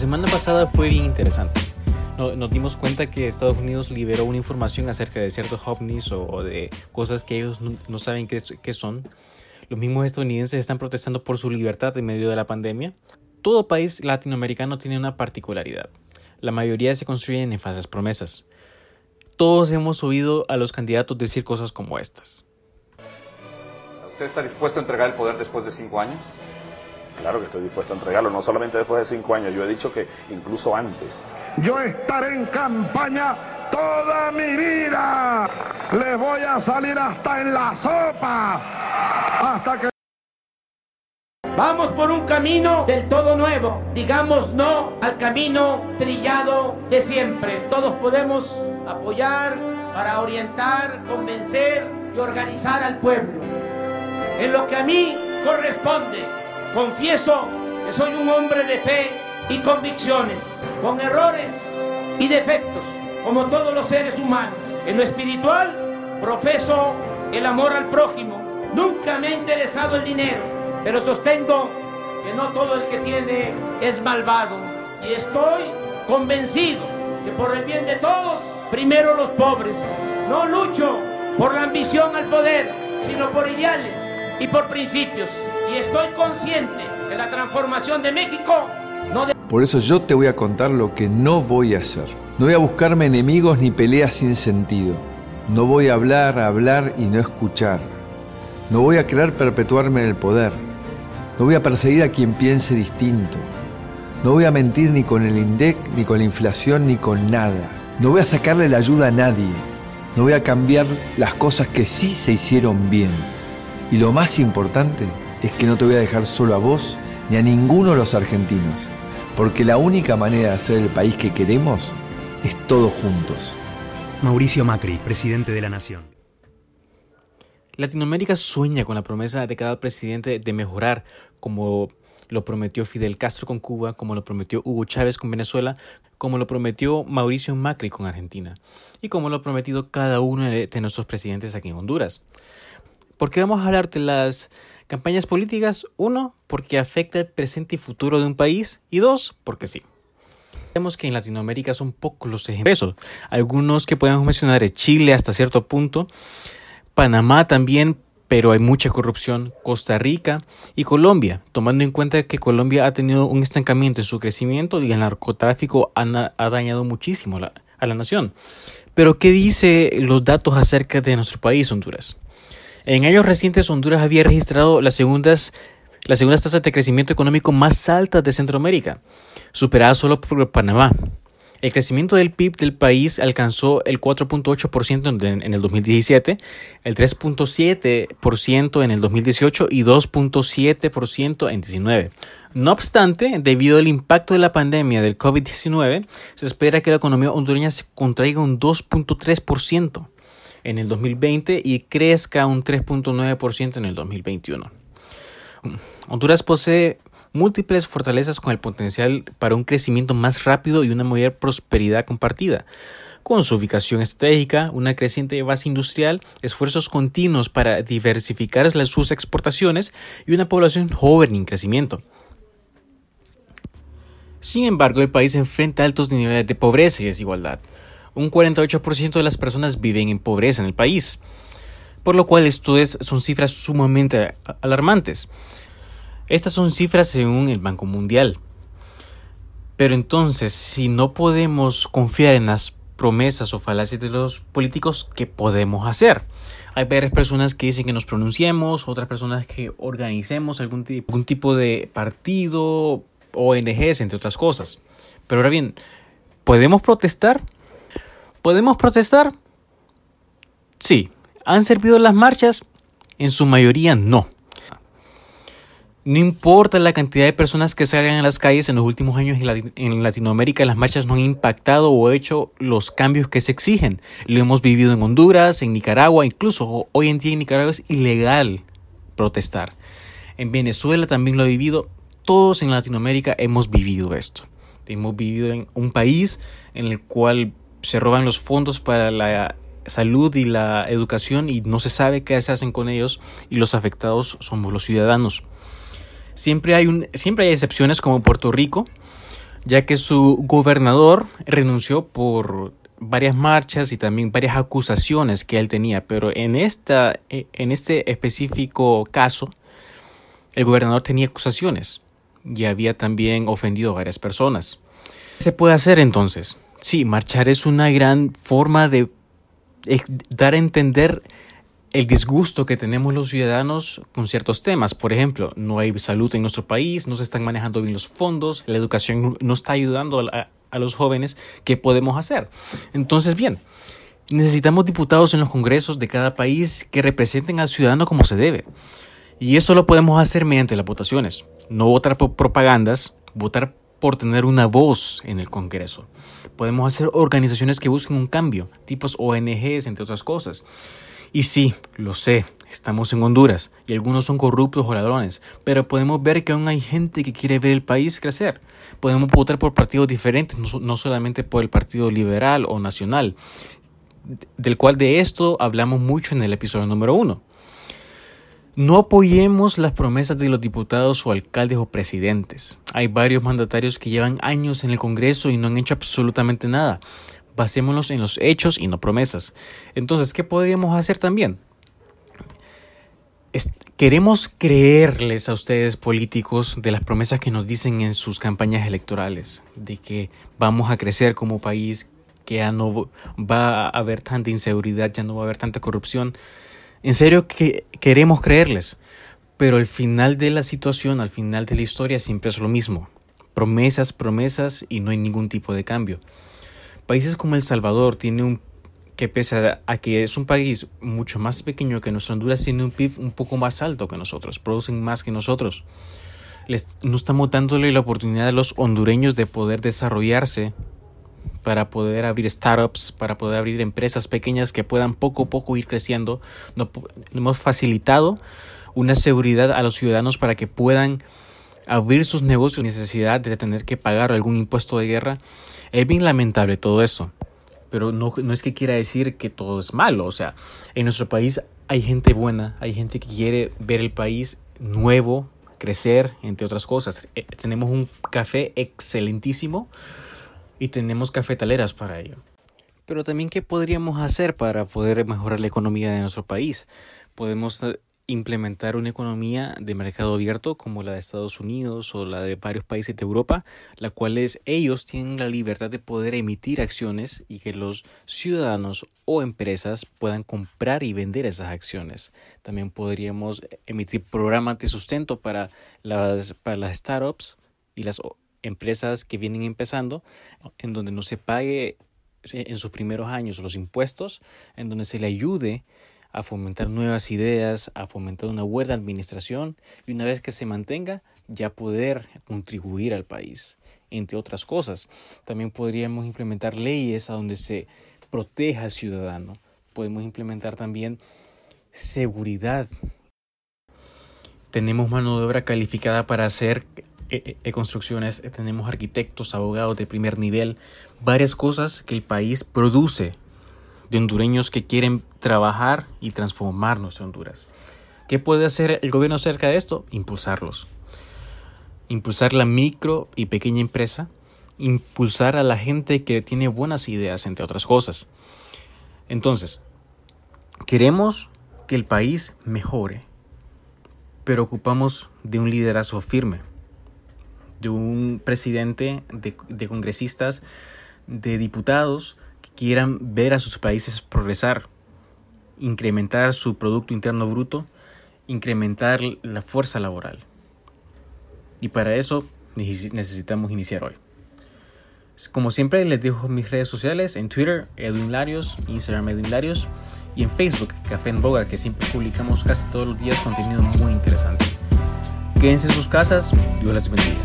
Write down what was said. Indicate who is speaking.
Speaker 1: semana pasada fue bien interesante. Nos dimos cuenta que Estados Unidos liberó una información acerca de ciertos ovnis o, de cosas que ellos no, saben qué, qué son. Los mismos estadounidenses están protestando por su libertad en medio de la pandemia. Todo país latinoamericano tiene una particularidad. La mayoría se construyen en falsas promesas. Todos hemos oído a los candidatos decir cosas como estas.
Speaker 2: ¿Usted está dispuesto a entregar el poder después de cinco años?
Speaker 3: Claro que estoy dispuesto a entregarlo, no solamente después de cinco años, yo he dicho que incluso antes.
Speaker 4: Yo estaré en campaña toda mi vida. Les voy a salir hasta en la sopa. Hasta que...
Speaker 5: Vamos por un camino del todo nuevo. Digamos no al camino trillado de siempre. Todos podemos apoyar para orientar, convencer y organizar al pueblo. En lo que a mí corresponde Confieso que soy un hombre de fe y convicciones, con errores y defectos, como todos los seres humanos. En lo espiritual, profeso el amor al prójimo. Nunca me ha interesado el dinero, pero sostengo que no todo el que tiene es malvado. Y estoy convencido que por el bien de todos, primero los pobres. No lucho por la ambición al poder, sino por ideales y por principios y estoy consciente que la transformación de México.
Speaker 6: Por eso yo te voy a contar lo que no voy a hacer. No voy a buscarme enemigos ni peleas sin sentido. No voy a hablar, hablar y no escuchar. No voy a querer perpetuarme en el poder. No voy a perseguir a quien piense distinto. No voy a mentir ni con el INDEC, ni con la inflación, ni con nada. No voy a sacarle la ayuda a nadie. No voy a cambiar las cosas que sí se hicieron bien. Y lo más importante, es que no te voy a dejar solo a vos ni a ninguno de los argentinos, porque la única manera de hacer el país que queremos es todos juntos.
Speaker 7: Mauricio Macri, presidente de la Nación.
Speaker 1: Latinoamérica sueña con la promesa de cada presidente de mejorar, como lo prometió Fidel Castro con Cuba, como lo prometió Hugo Chávez con Venezuela, como lo prometió Mauricio Macri con Argentina, y como lo ha prometido cada uno de nuestros presidentes aquí en Honduras. ¿Por qué vamos a hablar de las Campañas políticas, uno, porque afecta el presente y futuro de un país, y dos, porque sí. Vemos que en Latinoamérica son pocos los ejemplos. Algunos que podemos mencionar es Chile hasta cierto punto, Panamá también, pero hay mucha corrupción, Costa Rica y Colombia, tomando en cuenta que Colombia ha tenido un estancamiento en su crecimiento y el narcotráfico ha, dañado muchísimo a la nación. Pero, ¿qué dice los datos acerca de nuestro país, Honduras? En años recientes, Honduras había registrado las segundas, las segundas tasas de crecimiento económico más altas de Centroamérica, superadas solo por Panamá. El crecimiento del PIB del país alcanzó el 4.8% en el 2017, el 3.7% en el 2018 y 2.7% en 2019. No obstante, debido al impacto de la pandemia del COVID-19, se espera que la economía hondureña se contraiga un 2.3% en el 2020 y crezca un 3.9% en el 2021. Honduras posee múltiples fortalezas con el potencial para un crecimiento más rápido y una mayor prosperidad compartida. Con su ubicación estratégica, una creciente base industrial, esfuerzos continuos para diversificar sus exportaciones y una población joven en crecimiento. Sin embargo, el país enfrenta altos niveles de pobreza y desigualdad, un 48% de las personas viven en pobreza en el país, por lo cual esto son cifras sumamente alarmantes. Estas son cifras según el Banco Mundial. Pero entonces, si no podemos confiar en las promesas o falacias de los políticos, ¿qué podemos hacer? Hay varias personas que dicen que nos pronunciemos, otras personas que organicemos algún, algún tipo de partido, ONGs, entre otras cosas. Pero ahora bien, ¿podemos protestar? ¿Podemos protestar? Sí. ¿Han servido las marchas? En su mayoría no. No importa la cantidad de personas que salgan a las calles en los últimos años en Latinoamérica, las marchas no han impactado o hecho los cambios que se exigen. Lo hemos vivido en Honduras, en Nicaragua, incluso hoy en día en Nicaragua es ilegal protestar. En Venezuela también lo ha vivido. Todos en Latinoamérica hemos vivido esto. Hemos vivido en un país en el cual se roban los fondos para la salud y la educación y no se sabe qué se hacen con ellos y los afectados somos los ciudadanos. Siempre hay, un, siempre hay excepciones como Puerto Rico, ya que su gobernador renunció por varias marchas y también varias acusaciones que él tenía, pero en, esta, en este específico caso, el gobernador tenía acusaciones y había también ofendido a varias personas. ¿Qué se puede hacer entonces? Sí, marchar es una gran forma de dar a entender el disgusto que tenemos los ciudadanos con ciertos temas. Por ejemplo, no hay salud en nuestro país, no se están manejando bien los fondos, la educación no está ayudando a, a los jóvenes. ¿Qué podemos hacer? Entonces, bien, necesitamos diputados en los congresos de cada país que representen al ciudadano como se debe. Y eso lo podemos hacer mediante las votaciones. No votar por propagandas, votar por tener una voz en el Congreso. Podemos hacer organizaciones que busquen un cambio, tipos ONGs, entre otras cosas. Y sí, lo sé, estamos en Honduras y algunos son corruptos o ladrones, pero podemos ver que aún hay gente que quiere ver el país crecer. Podemos votar por partidos diferentes, no, solamente por el Partido Liberal o Nacional, del cual de esto hablamos mucho en el episodio número uno. No apoyemos las promesas de los diputados o alcaldes o presidentes. Hay varios mandatarios que llevan años en el Congreso y no han hecho absolutamente nada basémonos en los hechos y no promesas. Entonces, ¿qué podríamos hacer también? queremos creerles a ustedes políticos de las promesas que nos dicen en sus campañas electorales, de que vamos a crecer como país, que ya no va a haber tanta inseguridad, ya no va a haber tanta corrupción. En serio que queremos creerles, pero al final de la situación, al final de la historia siempre es lo mismo. Promesas, promesas y no hay ningún tipo de cambio. Países como El Salvador tiene un que pese a que es un país mucho más pequeño que nuestro Honduras, tiene un PIB un poco más alto que nosotros, producen más que nosotros. Les, no estamos dándole la oportunidad a los hondureños de poder desarrollarse para poder abrir startups, para poder abrir empresas pequeñas que puedan poco a poco ir creciendo. No, hemos facilitado una seguridad a los ciudadanos para que puedan abrir sus negocios sin necesidad de tener que pagar algún impuesto de guerra es bien lamentable todo eso, pero no, no es que quiera decir que todo es malo. O sea, en nuestro país hay gente buena, hay gente que quiere ver el país nuevo, crecer, entre otras cosas. Eh, tenemos un café excelentísimo y tenemos cafetaleras para ello. Pero también, ¿qué podríamos hacer para poder mejorar la economía de nuestro país? Podemos eh, implementar una economía de mercado abierto como la de Estados Unidos o la de varios países de Europa, la cual es ellos tienen la libertad de poder emitir acciones y que los ciudadanos o empresas puedan comprar y vender esas acciones. También podríamos emitir programas de sustento para las, para las startups y las empresas que vienen empezando, en donde no se pague en sus primeros años los impuestos, en donde se le ayude a fomentar nuevas ideas, a fomentar una buena administración y una vez que se mantenga ya poder contribuir al país, entre otras cosas. También podríamos implementar leyes a donde se proteja al ciudadano. Podemos implementar también seguridad. Tenemos mano de obra calificada para hacer eh, eh, construcciones, tenemos arquitectos, abogados de primer nivel, varias cosas que el país produce de hondureños que quieren trabajar y transformar nuestra Honduras. ¿Qué puede hacer el gobierno acerca de esto? Impulsarlos. Impulsar la micro y pequeña empresa. Impulsar a la gente que tiene buenas ideas, entre otras cosas. Entonces, queremos que el país mejore, pero ocupamos de un liderazgo firme, de un presidente, de, de congresistas, de diputados quieran ver a sus países progresar, incrementar su Producto Interno Bruto, incrementar la fuerza laboral. Y para eso necesitamos iniciar hoy. Como siempre les dejo mis redes sociales en Twitter, Edwin Larios, Instagram Edwin Larios y en Facebook, Café en Boga, que siempre publicamos casi todos los días contenido muy interesante. Quédense en sus casas, Dios les bendiga.